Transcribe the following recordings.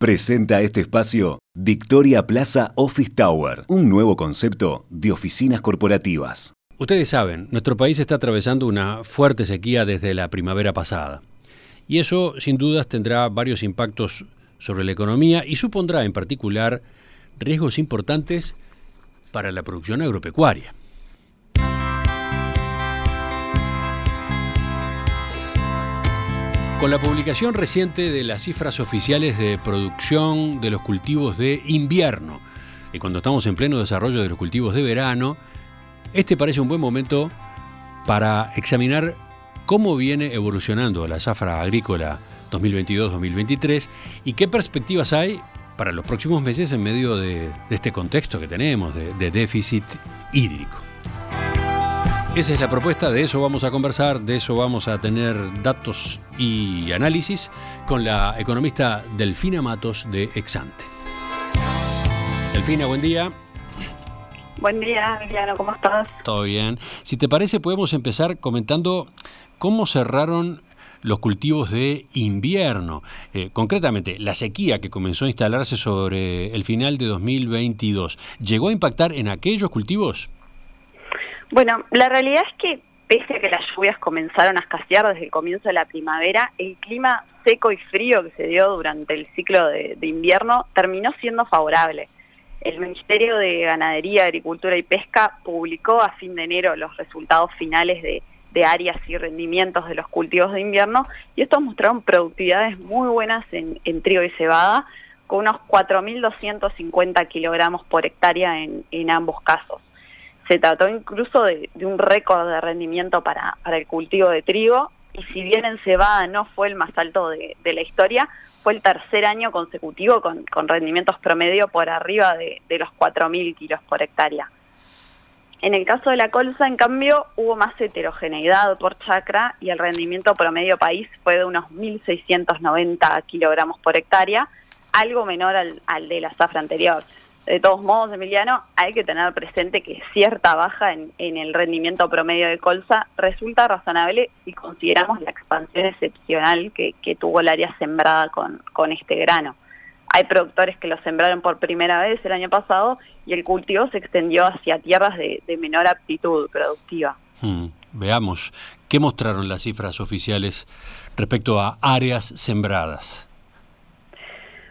Presenta este espacio Victoria Plaza Office Tower, un nuevo concepto de oficinas corporativas. Ustedes saben, nuestro país está atravesando una fuerte sequía desde la primavera pasada. Y eso, sin dudas, tendrá varios impactos sobre la economía y supondrá, en particular, riesgos importantes para la producción agropecuaria. Con la publicación reciente de las cifras oficiales de producción de los cultivos de invierno, y cuando estamos en pleno desarrollo de los cultivos de verano, este parece un buen momento para examinar cómo viene evolucionando la zafra agrícola 2022-2023 y qué perspectivas hay para los próximos meses en medio de, este contexto que tenemos de déficit hídrico. Esa es la propuesta, de eso vamos a conversar, de eso vamos a tener datos y análisis con la economista Delfina Matos de Exante. Delfina, buen día. Buen día, Emiliano, ¿cómo estás? Todo bien. Si te parece, podemos empezar comentando cómo cerraron los cultivos de invierno. Eh, concretamente, la sequía que comenzó a instalarse sobre el final de 2022, ¿llegó a impactar en aquellos cultivos? Bueno, la realidad es que pese a que las lluvias comenzaron a escasear desde el comienzo de la primavera, el clima seco y frío que se dio durante el ciclo de, invierno terminó siendo favorable. El Ministerio de Ganadería, Agricultura y Pesca publicó a fin de enero los resultados finales de, áreas y rendimientos de los cultivos de invierno y estos mostraron productividades muy buenas en, trigo y cebada, con unos 4.250 kilogramos por hectárea en ambos casos. Se trató incluso de, un récord de rendimiento para, el cultivo de trigo y si bien en cebada no fue el más alto de, la historia, fue el tercer año consecutivo con, rendimientos promedio por arriba de, los 4.000 kilos por hectárea. En el caso de la colza, en cambio, hubo más heterogeneidad por chacra y el rendimiento promedio país fue de unos 1.690 kilogramos por hectárea, algo menor al, al de la zafra anterior. De todos modos, Emiliano, hay que tener presente que cierta baja en, el rendimiento promedio de colza resulta razonable si consideramos la expansión excepcional que, tuvo el área sembrada con, este grano. Hay productores que lo sembraron por primera vez el año pasado y el cultivo se extendió hacia tierras de, menor aptitud productiva. Hmm, veamos, ¿qué mostraron las cifras oficiales respecto a áreas sembradas?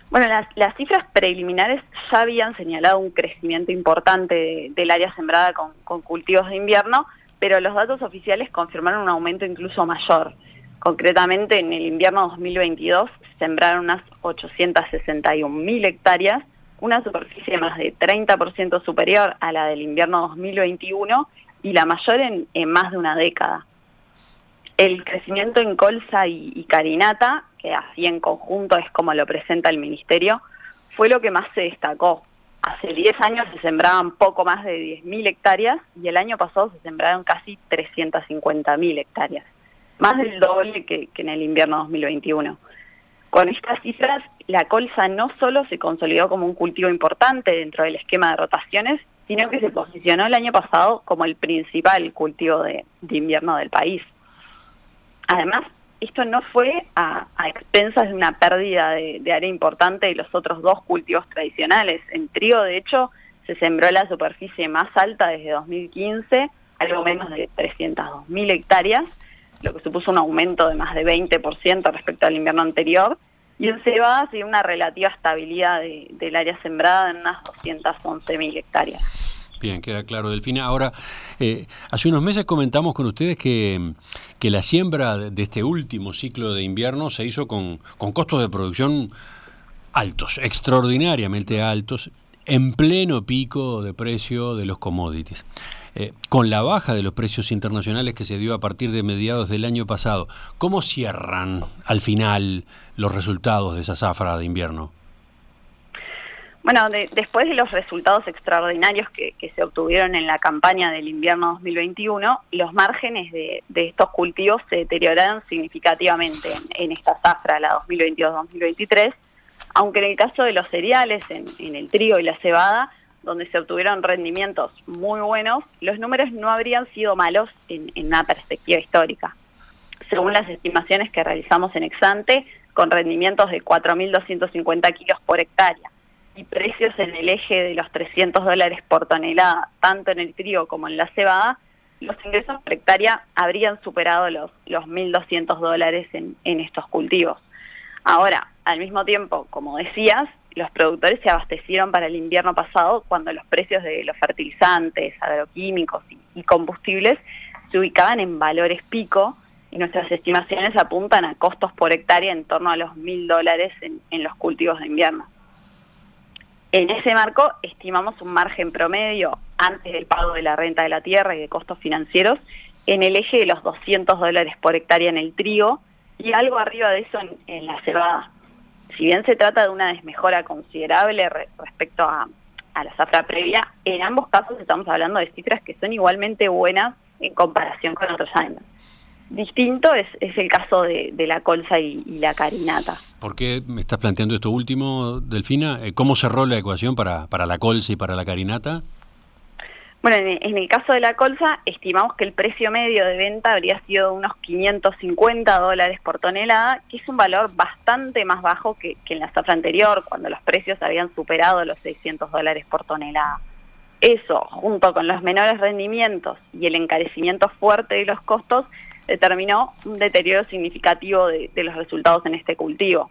Bueno, las, cifras preliminares ya habían señalado un crecimiento importante del área sembrada con, cultivos de invierno, pero los datos oficiales confirmaron un aumento incluso mayor. Concretamente, en el invierno 2022 sembraron unas 861.000 hectáreas, una superficie más de 30% superior a la del invierno 2021 y la mayor en, más de una década. El crecimiento en colza y carinata que así en conjunto es como lo presenta el Ministerio, fue lo que más se destacó. Hace 10 años se sembraban poco más de 10.000 hectáreas y el año pasado se sembraron casi 350.000 hectáreas, más del doble que, en el invierno 2021. Con estas cifras, la colza no solo se consolidó como un cultivo importante dentro del esquema de rotaciones, sino que se posicionó el año pasado como el principal cultivo de invierno del país. Además, esto no fue a, expensas de una pérdida de, área importante de los otros dos cultivos tradicionales. En trigo, de hecho, se sembró la superficie más alta desde 2015, algo menos de 302.000 hectáreas, lo que supuso un aumento de más de 20% respecto al invierno anterior. Y en cebada se una relativa estabilidad del área sembrada en unas 211.000 hectáreas. Bien, queda claro, Delfina. Ahora, eh, hace unos meses comentamos con ustedes que, la siembra de este último ciclo de invierno se hizo con, costos de producción altos, extraordinariamente altos, en pleno pico de precio de los commodities. Eh, con la baja de los precios internacionales que se dio a partir de mediados del año pasado, ¿cómo cierran al final los resultados de esa zafra de invierno? Bueno, después de los resultados extraordinarios que, se obtuvieron en la campaña del invierno 2021, los márgenes de, estos cultivos se deterioraron significativamente en, esta zafra, la 2022-2023, aunque en el caso de los cereales, en, el trigo y la cebada, donde se obtuvieron rendimientos muy buenos, los números no habrían sido malos en, en una perspectiva histórica. Según las estimaciones que realizamos en Exante, con rendimientos de 4.250 kilos por hectárea y precios en el eje de los 300 dólares por tonelada, tanto en el trigo como en la cebada, los ingresos por hectárea habrían superado los, los 1.200 dólares en, en estos cultivos. Ahora, al mismo tiempo, como decías, los productores se abastecieron para el invierno pasado cuando los precios de los fertilizantes, agroquímicos y, combustibles se ubicaban en valores pico y nuestras estimaciones apuntan a costos por hectárea en torno a los mil dólares en, en los cultivos de invierno. En ese marco estimamos un margen promedio antes del pago de la renta de la tierra y de costos financieros en el eje de los 200 dólares por hectárea en el trigo y algo arriba de eso en la cebada si bien se trata de una desmejora considerable respecto a, la zafra previa, en ambos casos estamos hablando de cifras que son igualmente buenas en comparación con otros años. Distinto es, el caso de, la colza y, la carinata. ¿Por qué me estás planteando esto último, Delfina? Eh, ¿Cómo cerró la ecuación para, para la colza y para la carinata? Bueno, en, el caso de la colza, estimamos que el precio medio de venta habría sido unos 550 dólares por tonelada, que es un valor bastante más bajo que, en la zafra anterior, cuando los precios habían superado los 600 dólares por tonelada. Eso, junto con los menores rendimientos y el encarecimiento fuerte de los costos, determinó un deterioro significativo de los resultados en este cultivo.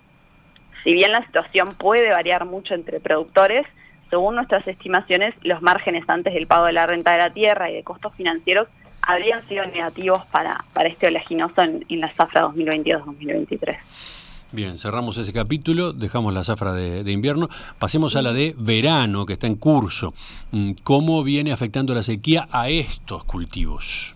Si bien la situación puede variar mucho entre productores, según nuestras estimaciones, los márgenes antes del pago de la renta de la tierra y de costos financieros habrían sido negativos para, para este oleaginoso en, la zafra 2022-2023. Bien, cerramos ese capítulo, dejamos la zafra de, invierno, pasemos a la de verano que está en curso. Mm, ¿Cómo viene afectando la sequía a estos cultivos?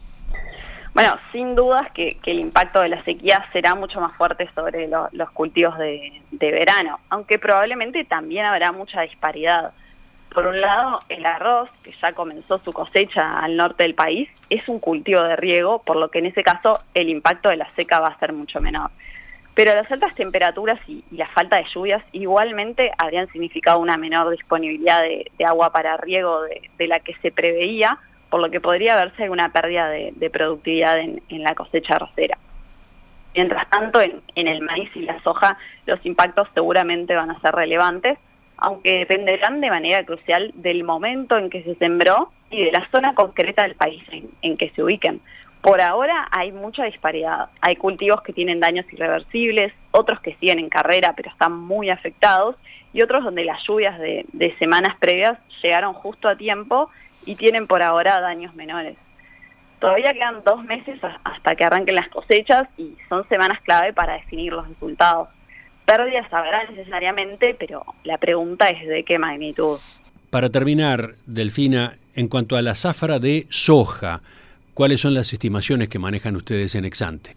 Bueno, sin dudas que, el impacto de la sequía será mucho más fuerte sobre los cultivos de, verano, aunque probablemente también habrá mucha disparidad. Por un lado, el arroz, que ya comenzó su cosecha al norte del país, es un cultivo de riego, por lo que en ese caso el impacto de la seca va a ser mucho menor. Pero las altas temperaturas y, la falta de lluvias igualmente habrían significado una menor disponibilidad de, agua para riego de, la que se preveía, por lo que podría verse alguna pérdida de, productividad en, la cosecha arrocera. Mientras tanto, en el maíz y la soja los impactos seguramente van a ser relevantes, aunque dependerán de manera crucial del momento en que se sembró y de la zona concreta del país en, que se ubiquen. Por ahora hay mucha disparidad. Hay cultivos que tienen daños irreversibles, otros que siguen en carrera pero están muy afectados y otros donde las lluvias de, de semanas previas llegaron justo a tiempo y tienen por ahora daños menores. Todavía quedan dos meses hasta que arranquen las cosechas y son semanas clave para definir los resultados pérdidas habrá necesariamente, pero la pregunta es de qué magnitud. Para terminar, Delfina, en cuanto a la zafra de soja, ¿cuáles son las estimaciones que manejan ustedes en Exante?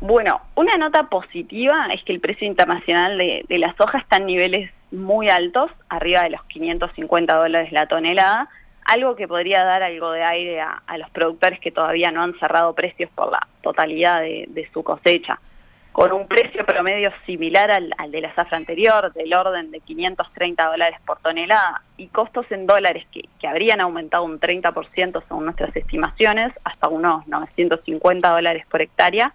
Bueno, una nota positiva es que el precio internacional de, la soja está en niveles muy altos, arriba de los 550 dólares la tonelada, algo que podría dar algo de aire a, los productores que todavía no han cerrado precios por la totalidad de su cosecha con un precio promedio similar al, de la zafra anterior, del orden de 530 dólares por tonelada, y costos en dólares que, habrían aumentado un 30% según nuestras estimaciones, hasta unos 950 dólares por hectárea,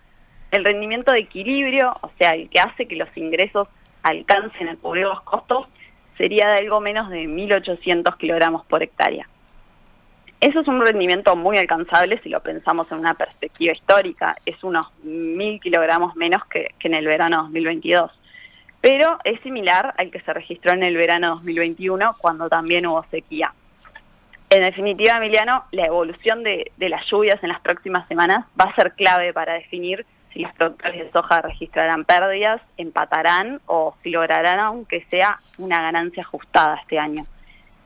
el rendimiento de equilibrio, o sea, el que hace que los ingresos alcancen a cubrir los costos, sería de algo menos de 1.800 kilogramos por hectárea. Eso es un rendimiento muy alcanzable si lo pensamos en una perspectiva histórica. Es unos mil kilogramos menos que, en el verano 2022. Pero es similar al que se registró en el verano 2021 cuando también hubo sequía. En definitiva, Emiliano, la evolución de, las lluvias en las próximas semanas va a ser clave para definir si los productores de soja registrarán pérdidas, empatarán o si lograrán, aunque sea, una ganancia ajustada este año.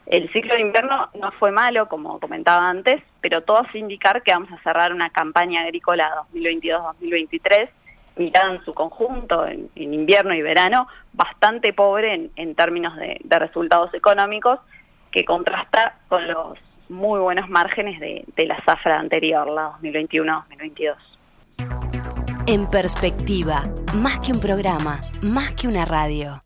El ciclo de invierno no fue malo, como comentaba antes, pero todo hace indicar que vamos a cerrar una campaña agrícola 2022-2023, mirada en su conjunto, en, invierno y verano, bastante pobre en, términos de, resultados económicos, que contrasta con los muy buenos márgenes de, de la zafra anterior, la 2021-2022. En perspectiva, más que un programa, más que una radio.